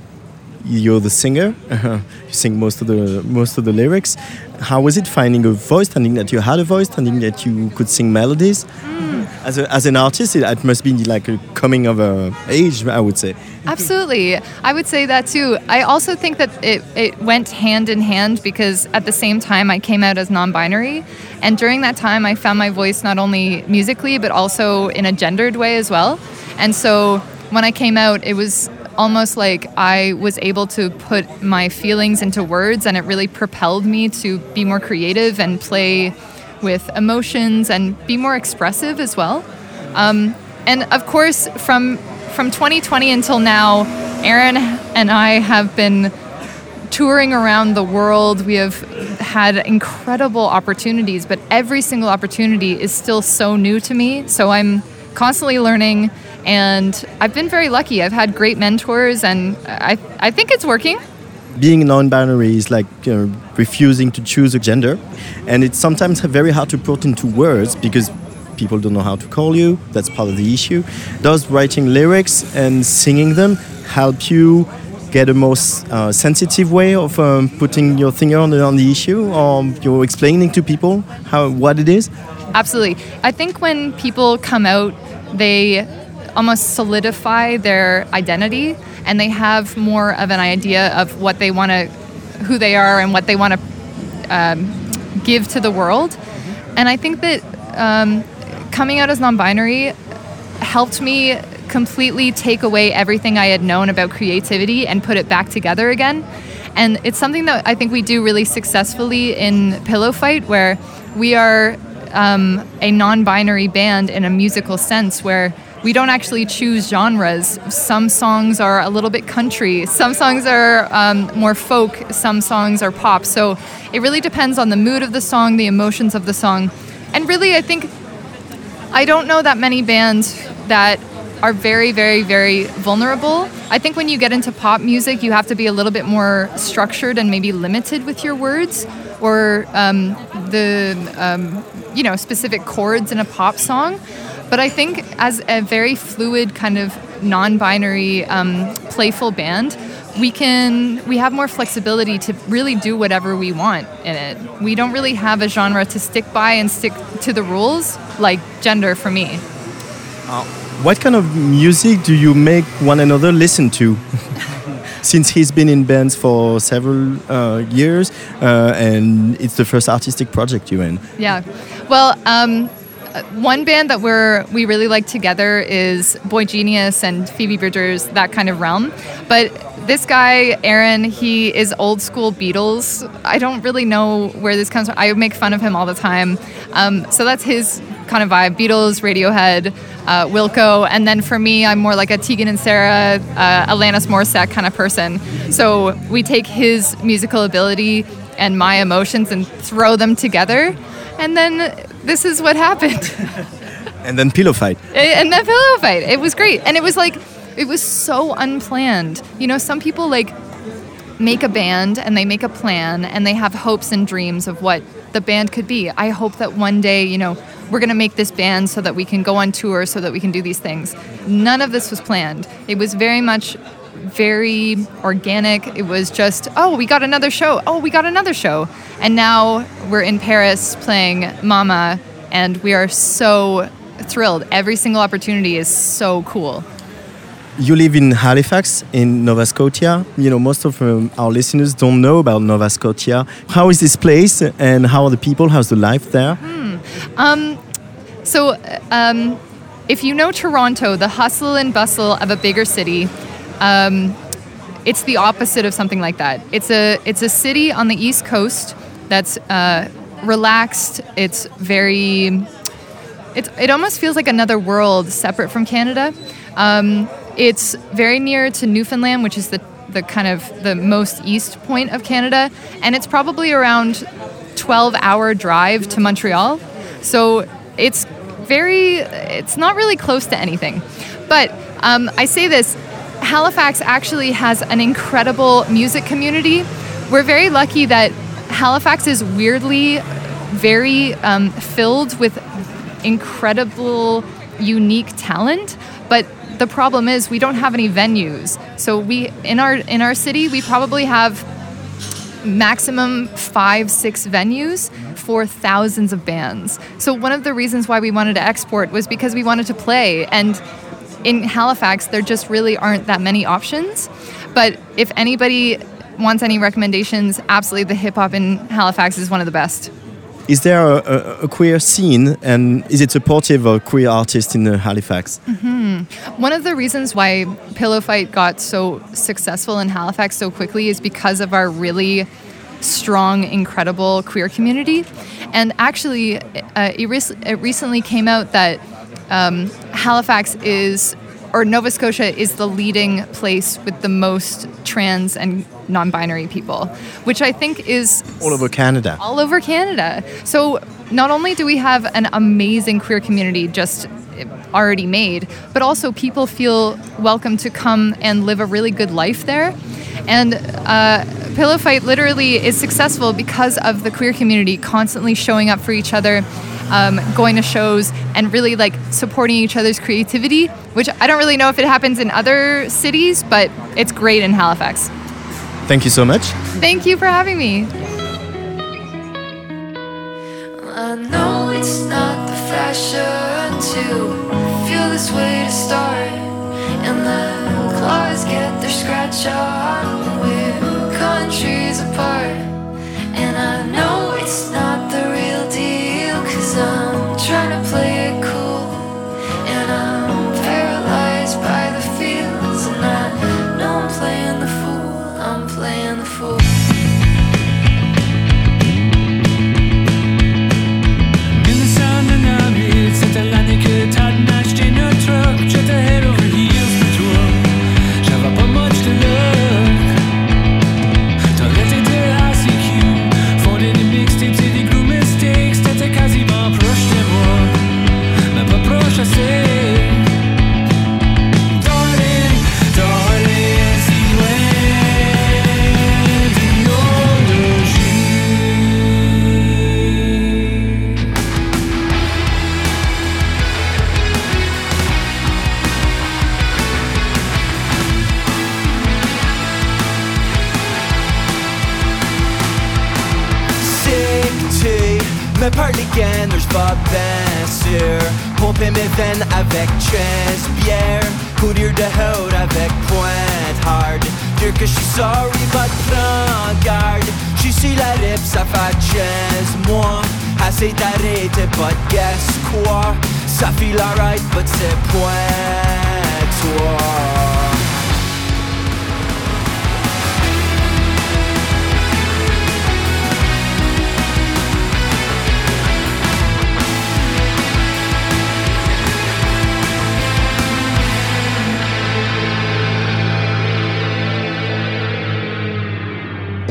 you're the singer you sing most of the most of the lyrics. How was it finding a voice finding that you had a voice finding that you could sing melodies? Mm. as, a, as an artist it, it, must be like a coming of a age i would say. Absolutely. I would say that too. I also think that it, it went hand in hand because at the same time i came out as non-binary. And during that time i found my voice not only musically but also in a gendered way as well. And so when i came out it was almost like I was able to put my feelings into words, and it really propelled me to be more creative and play with emotions and be more expressive as well. Um, and of course, from from 2020 until now, Aaron and I have been touring around the world. We have had incredible opportunities, but every single opportunity is still so new to me. So I'm constantly learning and I've been very lucky. I've had great mentors, and I, I think it's working. Being non-binary is like you know, refusing to choose a gender, and it's sometimes very hard to put into words because people don't know how to call you. That's part of the issue. Does writing lyrics and singing them help you get a more uh, sensitive way of um, putting your finger on the, on the issue, or you're explaining to people how what it is? Absolutely. I think when people come out, they almost solidify their identity and they have more of an idea of what they want to, who they are and what they want to um, give to the world. And I think that um, coming out as non binary helped me completely take away everything I had known about creativity and put it back together again. And it's something that I think we do really successfully in Pillow Fight, where we are um, a non binary band in a musical sense, where we don't actually choose genres. Some songs are a little bit country, some songs are um, more folk, some songs are pop. So it really depends on the mood of the song, the emotions of the song. And really, I think I don't know that many bands that are very, very, very vulnerable. I think when you get into pop music, you have to be a little bit more structured and maybe limited with your words or um, the um, you know specific chords in a pop song. But I think as a very fluid kind of non-binary um, playful band, we can we have more flexibility to really do whatever we want in it. We don't really have a genre to stick by and stick to the rules like gender for me. Uh, what kind of music do you make one another listen to? Since he's been in bands for several uh, years, uh, and it's the first artistic project you're in. Yeah, well, um, one band that we're we really like together is Boy Genius and Phoebe Bridgers, that kind of realm. But this guy, Aaron, he is old school Beatles. I don't really know where this comes from. I make fun of him all the time. Um, so that's his kind of vibe Beatles, Radiohead, uh, Wilco. And then for me, I'm more like a Tegan and Sarah, uh, Alanis Morissette kind of person. So we take his musical ability and my emotions and throw them together. And then this is what happened. and then pillow fight. and then pillow fight. It was great. And it was like, it was so unplanned. You know, some people like make a band and they make a plan and they have hopes and dreams of what the band could be. I hope that one day, you know, we're going to make this band so that we can go on tour, so that we can do these things. None of this was planned. It was very much very organic. It was just, oh, we got another show. Oh, we got another show. And now we're in Paris playing Mama, and we are so thrilled. Every single opportunity is so cool. You live in Halifax, in Nova Scotia. You know, most of um, our listeners don't know about Nova Scotia. How is this place, and how are the people? How's the life there? Hmm. Um, so, um, if you know Toronto, the hustle and bustle of a bigger city, um, it's the opposite of something like that. It's a it's a city on the east coast that's uh, relaxed. It's very it's, it almost feels like another world separate from Canada. Um, it's very near to Newfoundland, which is the the kind of the most east point of Canada, and it's probably around 12 hour drive to Montreal. So it's very it's not really close to anything. But um, I say this Halifax actually has an incredible music community. We're very lucky that Halifax is weirdly very um, filled with incredible, unique talent, but the problem is we don't have any venues. So we in our in our city we probably have maximum five six venues for thousands of bands. So one of the reasons why we wanted to export was because we wanted to play and in Halifax, there just really aren't that many options. But if anybody wants any recommendations, absolutely the hip hop in Halifax is one of the best. Is there a, a, a queer scene and is it supportive of queer artists in Halifax? Mm-hmm. One of the reasons why Pillow Fight got so successful in Halifax so quickly is because of our really strong, incredible queer community. And actually, uh, it, re- it recently came out that um, Halifax is, or Nova Scotia is the leading place with the most trans and non binary people, which I think is all over Canada. All over Canada. So not only do we have an amazing queer community just already made, but also people feel welcome to come and live a really good life there. And uh, Pillow Fight literally is successful because of the queer community constantly showing up for each other um, going to shows and really like supporting each other's creativity, which I don't really know if it happens in other cities, but it's great in Halifax. Thank you so much. Thank you for having me. I know it's not the fashion to feel this way to start, and the claws get their scratch on we're countries apart, me parle gainers va bien sûr. Pomper mes veines avec trans bière Courir de haut avec pointe hard. Dire que je suis sorry but prends garde. Je suis sur la rip ça fait chance Moi Assez d'arrêter, but guess quoi? Ça file alright, but c'est point toi.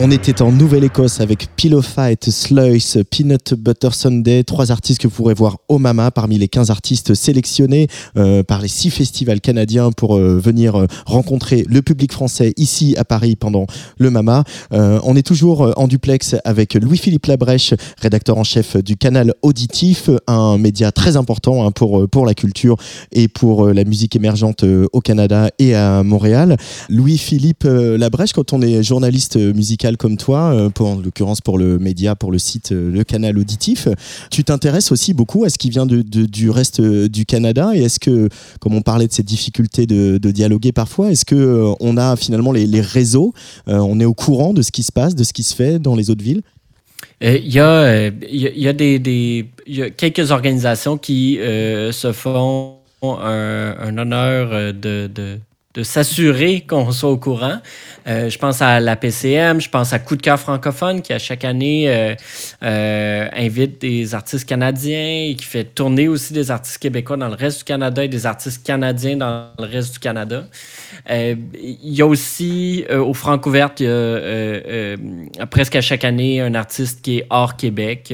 On était en Nouvelle-Écosse avec Pillow Fight, Sluice, Peanut Butter Sunday, trois artistes que vous pourrez voir au Mama parmi les 15 artistes sélectionnés euh, par les six festivals canadiens pour euh, venir euh, rencontrer le public français ici à Paris pendant le Mama. On est toujours en duplex avec Louis-Philippe Labrèche, rédacteur en chef du canal Auditif, un média très important hein, pour, pour la culture et pour la musique émergente au Canada et à Montréal. Louis-Philippe Labrèche, quand on est journaliste musical comme toi, euh, pour, en l'occurrence pour le média, pour le site euh, Le Canal Auditif, tu t'intéresses aussi beaucoup à ce qui vient du reste euh, du Canada et est-ce que, comme on parlait de cette difficulté de, dialoguer parfois, est-ce que on a finalement les, réseaux, on est au courant de ce qui se passe, de ce qui se fait dans les autres villes? Il y, a, euh, y y a des, des- y a quelques organisations qui se font un, honneur de- de s'assurer qu'on soit au courant. Euh, je pense à la PCM, je pense à Coup de cœur francophone qui, à chaque année, euh, euh, invite des artistes canadiens et qui fait tourner aussi des artistes québécois dans le reste du Canada et des artistes canadiens dans le reste du Canada. Il y a aussi, au Francouverte, il y a presque à chaque année un artiste qui est hors Québec.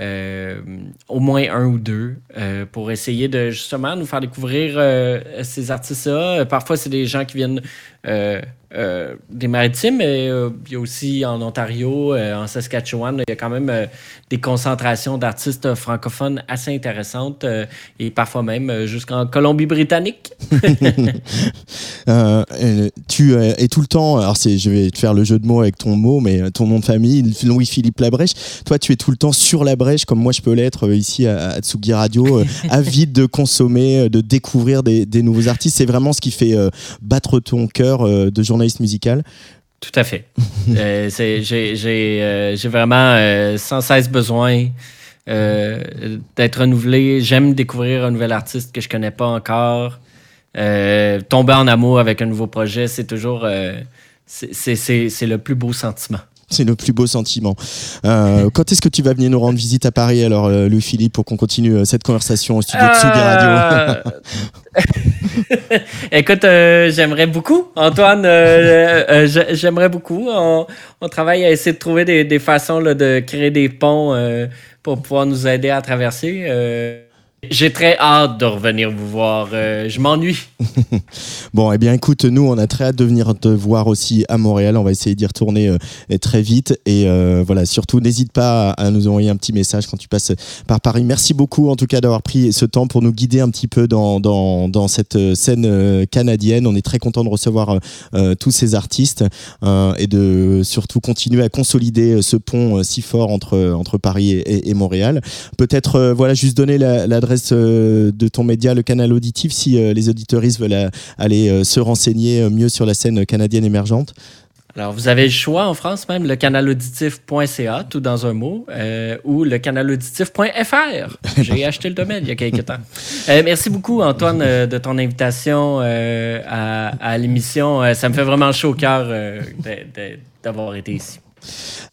Euh, au moins un ou deux euh, pour essayer de justement nous faire découvrir euh, ces artistes-là. Parfois, c'est des gens qui viennent euh, euh, des maritimes, mais euh, il y a aussi en Ontario, euh, en Saskatchewan, il y a quand même des concentrations d'artistes francophones assez intéressantes et parfois même jusqu'en Colombie-Britannique. Tu es tout le temps, alors je vais te faire le jeu de mots avec ton mot, mais ton nom de famille, Louis-Philippe Labrèche. Toi, tu es tout le temps sur la brèche, comme moi je peux l'être ici à, à Tsugi Radio, avide de consommer, de découvrir des, des nouveaux artistes. C'est vraiment ce qui fait battre ton cœur euh, de journaliste musical. Tout à fait. Euh, j'ai euh, j'ai vraiment euh, sans cesse besoin d'être renouvelé. J'aime découvrir un nouvel artiste que je connais pas encore. Tomber en amour avec un nouveau projet, c'est toujours c'est le plus beau sentiment. C'est le plus beau sentiment. Euh, quand est-ce que tu vas venir nous rendre visite à Paris, alors, euh, Louis-Philippe, pour qu'on continue euh, cette conversation au studio de Tsugi Radio Euh, Écoute, euh, j'aimerais beaucoup, Antoine. j'ai- j'aimerais beaucoup. On, on travaille à essayer de trouver des, des façons là, de créer des ponts euh, pour pouvoir nous aider à traverser. J'ai très hâte de revenir vous voir. Euh, je m'ennuie. Bon, eh bien, écoute, nous, on a très hâte de venir te voir aussi à Montréal. On va essayer d'y retourner euh, très vite. Et euh, voilà, surtout, n'hésite pas à nous envoyer un petit message quand tu passes par Paris. Merci beaucoup, en tout cas, d'avoir pris ce temps pour nous guider un petit peu dans, dans, cette euh, scène canadienne. On est très content de recevoir tous ces artistes et de surtout continuer à consolider ce pont si fort entre, entre Paris et, Montréal. Peut-être, voilà, juste donner la- l'adresse euh, de ton média, le canal auditif, si euh, les auditeuristes veulent euh, aller se renseigner mieux sur la scène canadienne émergente? Alors, vous avez le choix en France même, le canalauditif.ca, tout dans un mot, euh, ou le canalauditif.fr. J'ai acheté le domaine il y a quelques temps. Euh, merci beaucoup, Antoine, euh, de ton invitation à, à l'émission. Ça me fait vraiment chaud au cœur d'avoir été ici.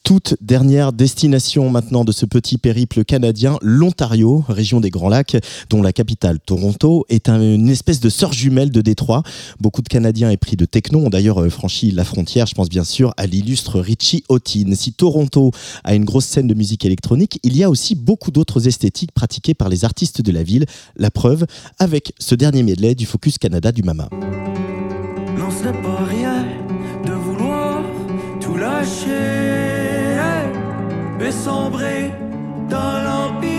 Toute dernière destination maintenant de ce petit périple canadien, l'Ontario, région des Grands Lacs, dont la capitale Toronto est un- une espèce de sœur jumelle de Détroit. Beaucoup de Canadiens épris de techno ont d'ailleurs euh, franchi la frontière. Je pense bien sûr à l'illustre Richie Houghton. Si Toronto a une grosse scène de musique électronique, il y a aussi beaucoup d'autres esthétiques pratiquées par les artistes de la ville. La preuve avec ce dernier medley du Focus Canada du Mama. Lâcher et sombrer dans l'ambivalence.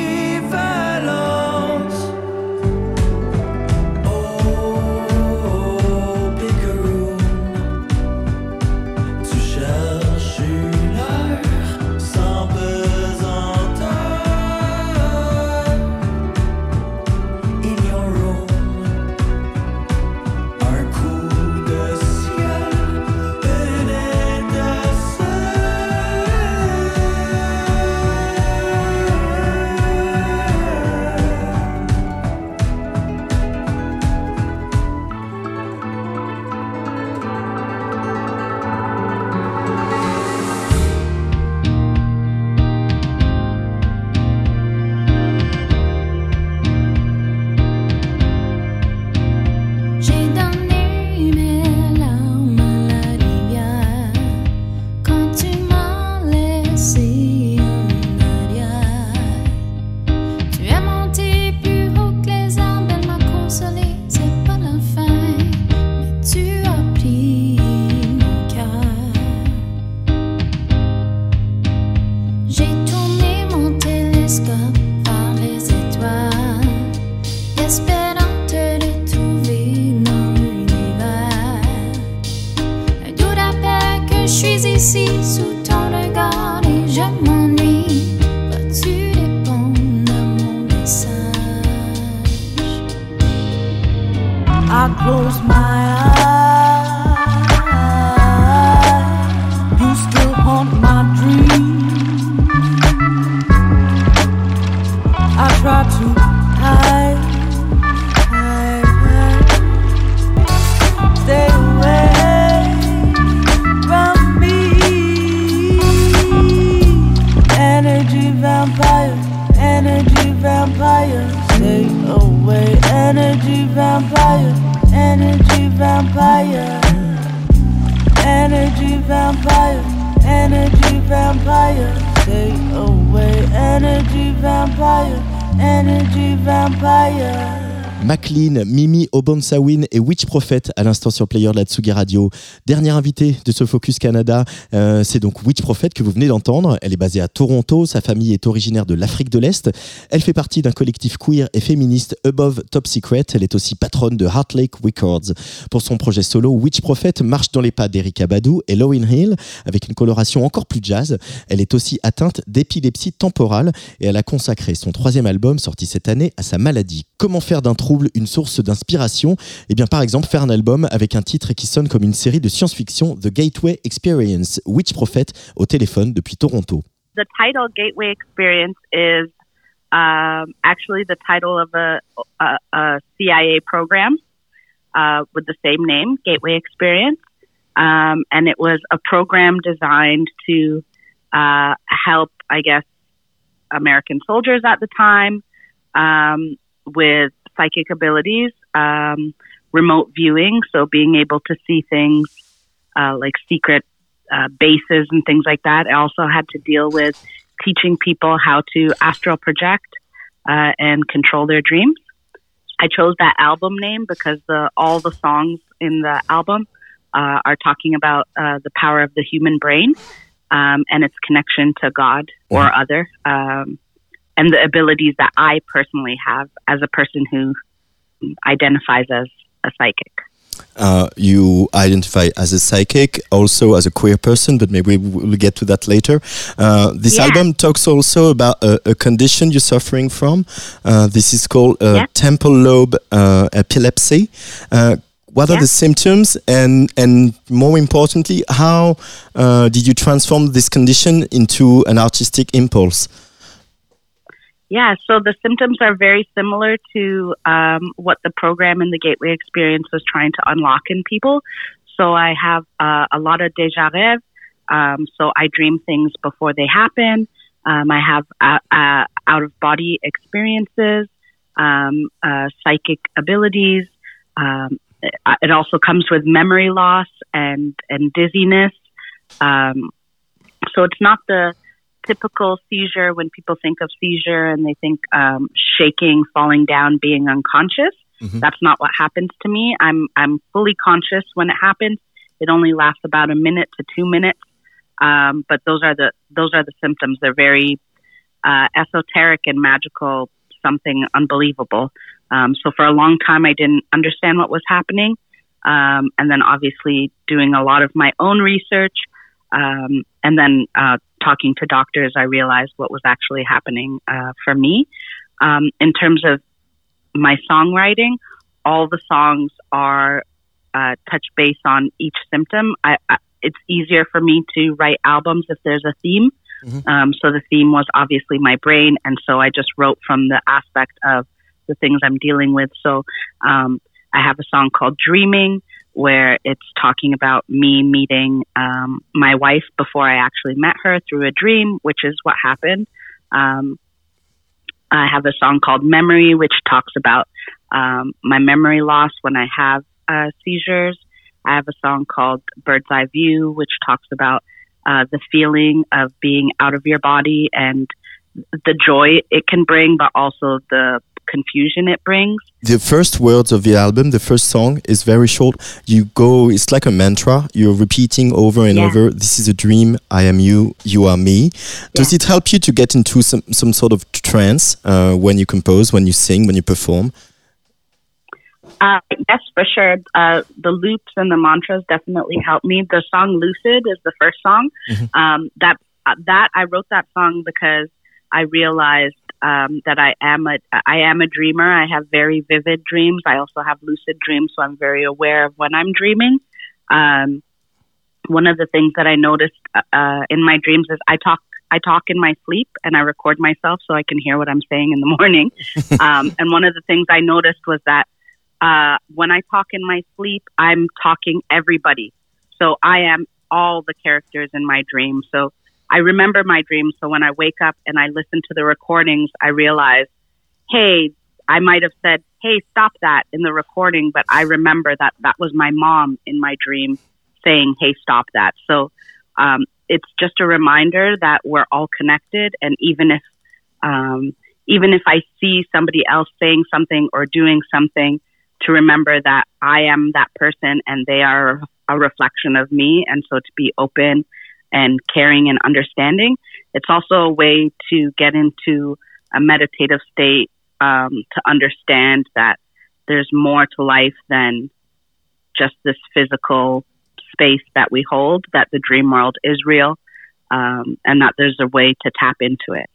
Je Obonsawin et Witch Prophet à l'instant sur Player de la Tsugi Radio. Dernière invitée de ce Focus Canada, euh, c'est donc Witch Prophet que vous venez d'entendre. Elle est basée à Toronto, sa famille est originaire de l'Afrique de l'Est. Elle fait partie d'un collectif queer et féministe Above Top Secret. Elle est aussi patronne de Heart Lake Records. Pour son projet solo, Witch Prophet marche dans les pas d'Erika Badu et Lowen Hill avec une coloration encore plus jazz. Elle est aussi atteinte d'épilepsie temporale et elle a consacré son troisième album sorti cette année à sa maladie. Comment faire d'un trouble une source d'inspiration Eh bien, par exemple, faire un album avec un titre qui sonne comme une série de science-fiction, The Gateway Experience, Witch Prophet, au téléphone depuis Toronto. The title Gateway Experience is um, actually the title of a, a, CIA program uh, with the same name, Gateway Experience. Um, and it was a program designed to uh, help, I guess, American soldiers at the time um, with psychic abilities, um, remote viewing, so being able to see things uh, like secret uh, bases and things like that. I also had to deal with teaching people how to astral project uh, and control their dreams. I chose that album name because the all the songs in the album uh, are talking about uh, the power of the human brain um, and its connection to God or other, um, and the abilities that I personally have as a person who identifies as a psychic. Uh, you identify as a psychic, also as a queer person, but maybe we'll get to that later. Uh, this Yeah. album talks also about a, a condition you're suffering from. Uh, this is called uh, Yeah. temple lobe uh, epilepsy. Uh, what are the symptoms, and and more importantly, how uh, did you transform this condition into an artistic impulse? Yeah, so the symptoms are very similar to um, what the program in the Gateway Experience was trying to unlock in people. So I have uh, a lot of déjà rêve. Um, so I dream things before they happen. Um, I have uh, uh, out of body experiences, um, uh, psychic abilities. Um, it, it also comes with memory loss and and dizziness. Um, so it's not the typical seizure when people think of seizure and they think um, shaking, falling down, being unconscious. Mhm. That's not what happens to me. I'm I'm fully conscious when it happens. It only lasts about a minute to two minutes, um, but those are the those are the symptoms. They're very uh, esoteric and magical, something unbelievable. Um, so for a long time, I didn't understand what was happening, um, and then obviously doing a lot of my own research, um, and then uh, talking to doctors, I realized what was actually happening uh, for me. Um, in terms of my songwriting, all the songs are uh, touch base on each symptom. I, I, it's easier for me to write albums if there's a theme. Um, so the theme was obviously my brain, and so I just wrote from the aspect of the things I'm dealing with. So um, I have a song called Dreaming, where it's talking about me meeting um, my wife before I actually met her through a dream, which is what happened. Um, I have a song called Memory, which talks about um, my memory loss when I have uh, seizures. I have a song called Bird's Eye View, which talks about uh, the feeling of being out of your body and the joy it can bring, but also the confusion it brings. The first words of the album, the first song, is very short. You go, it's like a mantra. You're repeating over and Yeah. over. This is a dream. I am you. You are me. Does it help you to get into some some sort of trance uh, when you compose, when you sing, when you perform? Uh, yes, for sure. Uh, the loops and the mantras definitely help me. The song "Lucid" is the first song. Um, that uh, that I wrote that song because I realized um, that I am a I am a dreamer. I have very vivid dreams. I also have lucid dreams, so I'm very aware of when I'm dreaming. Um, one of the things that I noticed uh, in my dreams is I talk I talk in my sleep and I record myself so I can hear what I'm saying in the morning. um, and one of the things I noticed was that uh, when I talk in my sleep, I'm talking everybody. So I am all the characters in my dream. So I remember my dreams. So when I wake up and I listen to the recordings, I realize, hey, I might have said, hey, stop that in the recording, but I remember that that was my mom in my dream saying, hey, stop that. So um, it's just a reminder that we're all connected. And even if, um, even if I see somebody else saying something or doing something, to remember that I am that person and they are a reflection of me. And so to be open and caring and understanding. It's also a way to get into a meditative state um, to understand that there's more to life than just this physical space that we hold, that the dream world is real, um, and that there's a way to tap into it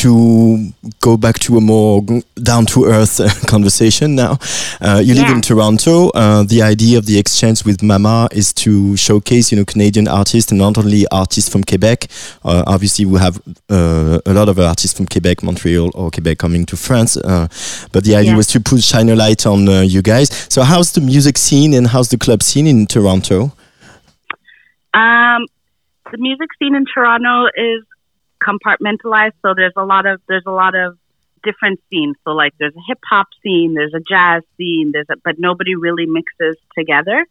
to go back to a more down to earth conversation now. Uh, you yeah. live in Toronto. Uh, the idea of the exchange with Mama is to showcase, you know, Canadian artists and not only artists from Quebec. Uh, obviously, we have uh, a lot of artists from Quebec, Montreal, or Quebec coming to France. Uh, but the idea yeah. was to put shine a light on uh, you guys. So, how's the music scene and how's the club scene in Toronto? Um, the music scene in Toronto is compartmentalized. So there's a lot of there's a lot of different scenes. So like there's a hip hop scene, there's a jazz scene, there's a, but nobody really mixes together.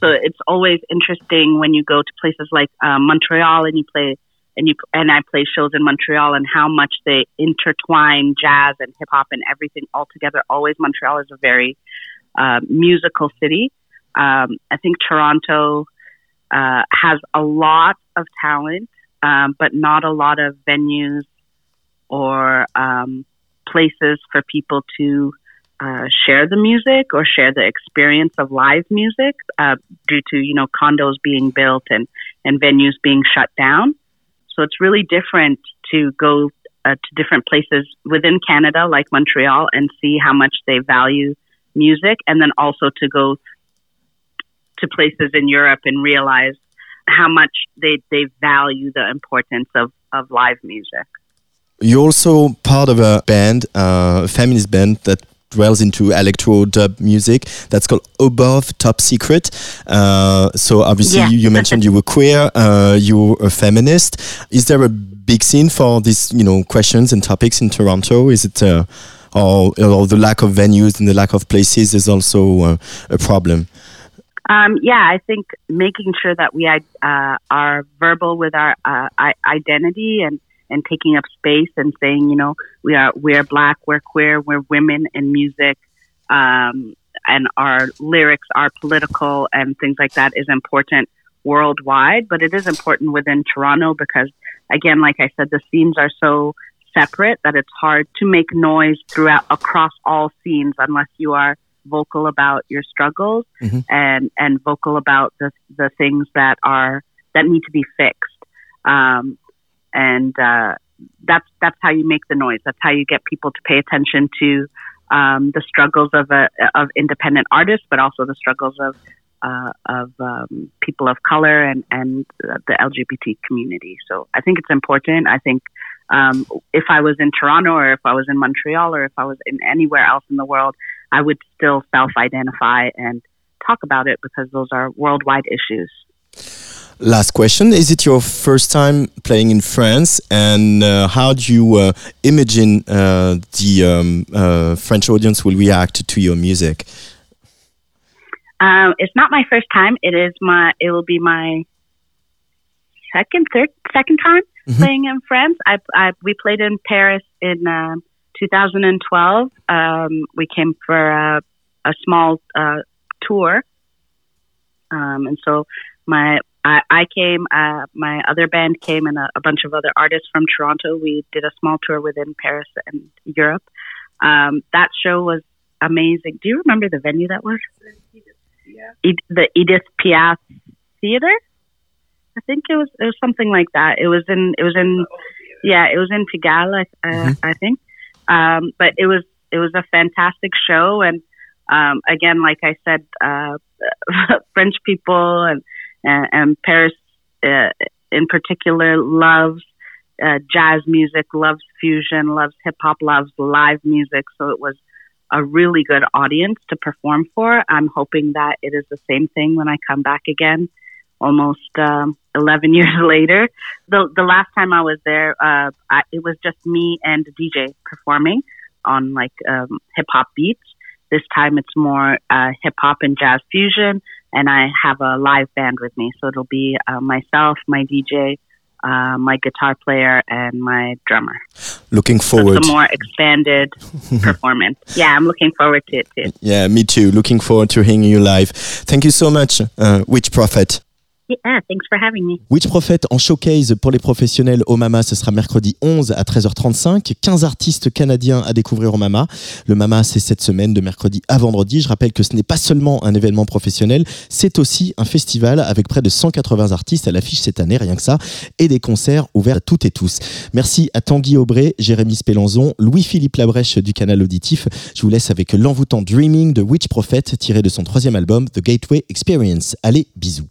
So Mm-hmm. it's always interesting when you go to places like um, Montreal and you play and you and I play shows in Montreal and how much they intertwine jazz and hip hop and everything all together. Always Montreal is a very uh, musical city. Um, I think Toronto uh, has a lot of talent um, but not a lot of venues or um, places for people to uh, share the music or share the experience of live music uh, due to you know condos being built and and venues being shut down. So it's really different to go uh, to different places within Canada, like Montreal, and see how much they value music, and then also to go to places in Europe and realize how much they, they value the importance of, of live music. You're also part of a band, uh, a feminist band that dwells into electro dub music that's called Above Top Secret. Uh, so obviously Yeah. you, you mentioned you were queer, uh, you're a feminist. Is there a big scene for these, you know, questions and topics in Toronto? Is it, uh, or, or the lack of venues and the lack of places is also uh, a problem? Um, yeah, I think making sure that we uh, are verbal with our uh, identity and, and taking up space and saying, you know, we are we're black, we're queer, we're women in music, um, and our lyrics are political and things like that is important worldwide. But it is important within Toronto because, again, like I said, the scenes are so separate that it's hard to make noise throughout across all scenes unless you are vocal about your struggles Mhm. and and vocal about the the things that are that need to be fixed. Um, and uh, that's that's how you make the noise. That's how you get people to pay attention to um, the struggles of a of independent artists, but also the struggles of uh, of um, people of color and and the LGBT community. So I think it's important. I think um, if I was in Toronto or if I was in Montreal or if I was in anywhere else in the world, I would still self-identify and talk about it because those are worldwide issues. Last question: Is it your first time playing in France, and uh, how do you uh, imagine uh, the um, uh, French audience will react to your music? Um, it's not my first time. It is my. It will be my second, third, second time Mhm. playing in France. I, I we played in Paris in um 2012. Um, we came for a, a small uh, tour, um, and so my I, I came. Uh, my other band came, and a, a bunch of other artists from Toronto. We did a small tour within Paris and Europe. Um, that show was amazing. Do you remember the venue that was? Ed- the Edith Piaf Theater. I think it was it was something like that. It was in it was in yeah it was in Pigalle, uh, I think. Um, but it was it was a fantastic show, and um, again, like I said, uh, French people and and, and Paris uh, in particular loves uh, jazz music, loves fusion, loves hip hop, loves live music. So it was a really good audience to perform for. I'm hoping that it is the same thing when I come back again, almost um, 11 years later. The the last time I was there, uh, I, it was just me and DJ performing on like um, hip hop beats. This time it's more uh, hip hop and jazz fusion, and I have a live band with me. So it'll be uh, myself, my DJ, uh, my guitar player, and my drummer. Looking forward. it's a more expanded performance. Yeah, I'm looking forward to it too. Yeah, me too. Looking forward to hearing you live. Thank you so much, uh, Witch Prophet. Yeah, thanks for having me. Witch Prophet en showcase pour les professionnels au Mama, ce sera mercredi 11 à 13h35. 15 artistes canadiens à découvrir au Mama. Le Mama, c'est cette semaine de mercredi à vendredi. Je rappelle que ce n'est pas seulement un événement professionnel, c'est aussi un festival avec près de 180 artistes à l'affiche cette année, rien que ça, et des concerts ouverts à toutes et tous. Merci à Tanguy Aubray, Jérémy Spélanzon, Louis-Philippe Labrèche du canal auditif. Je vous laisse avec l'envoûtant Dreaming de Witch Prophet tiré de son troisième album The Gateway Experience. Allez, bisous.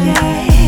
yeah.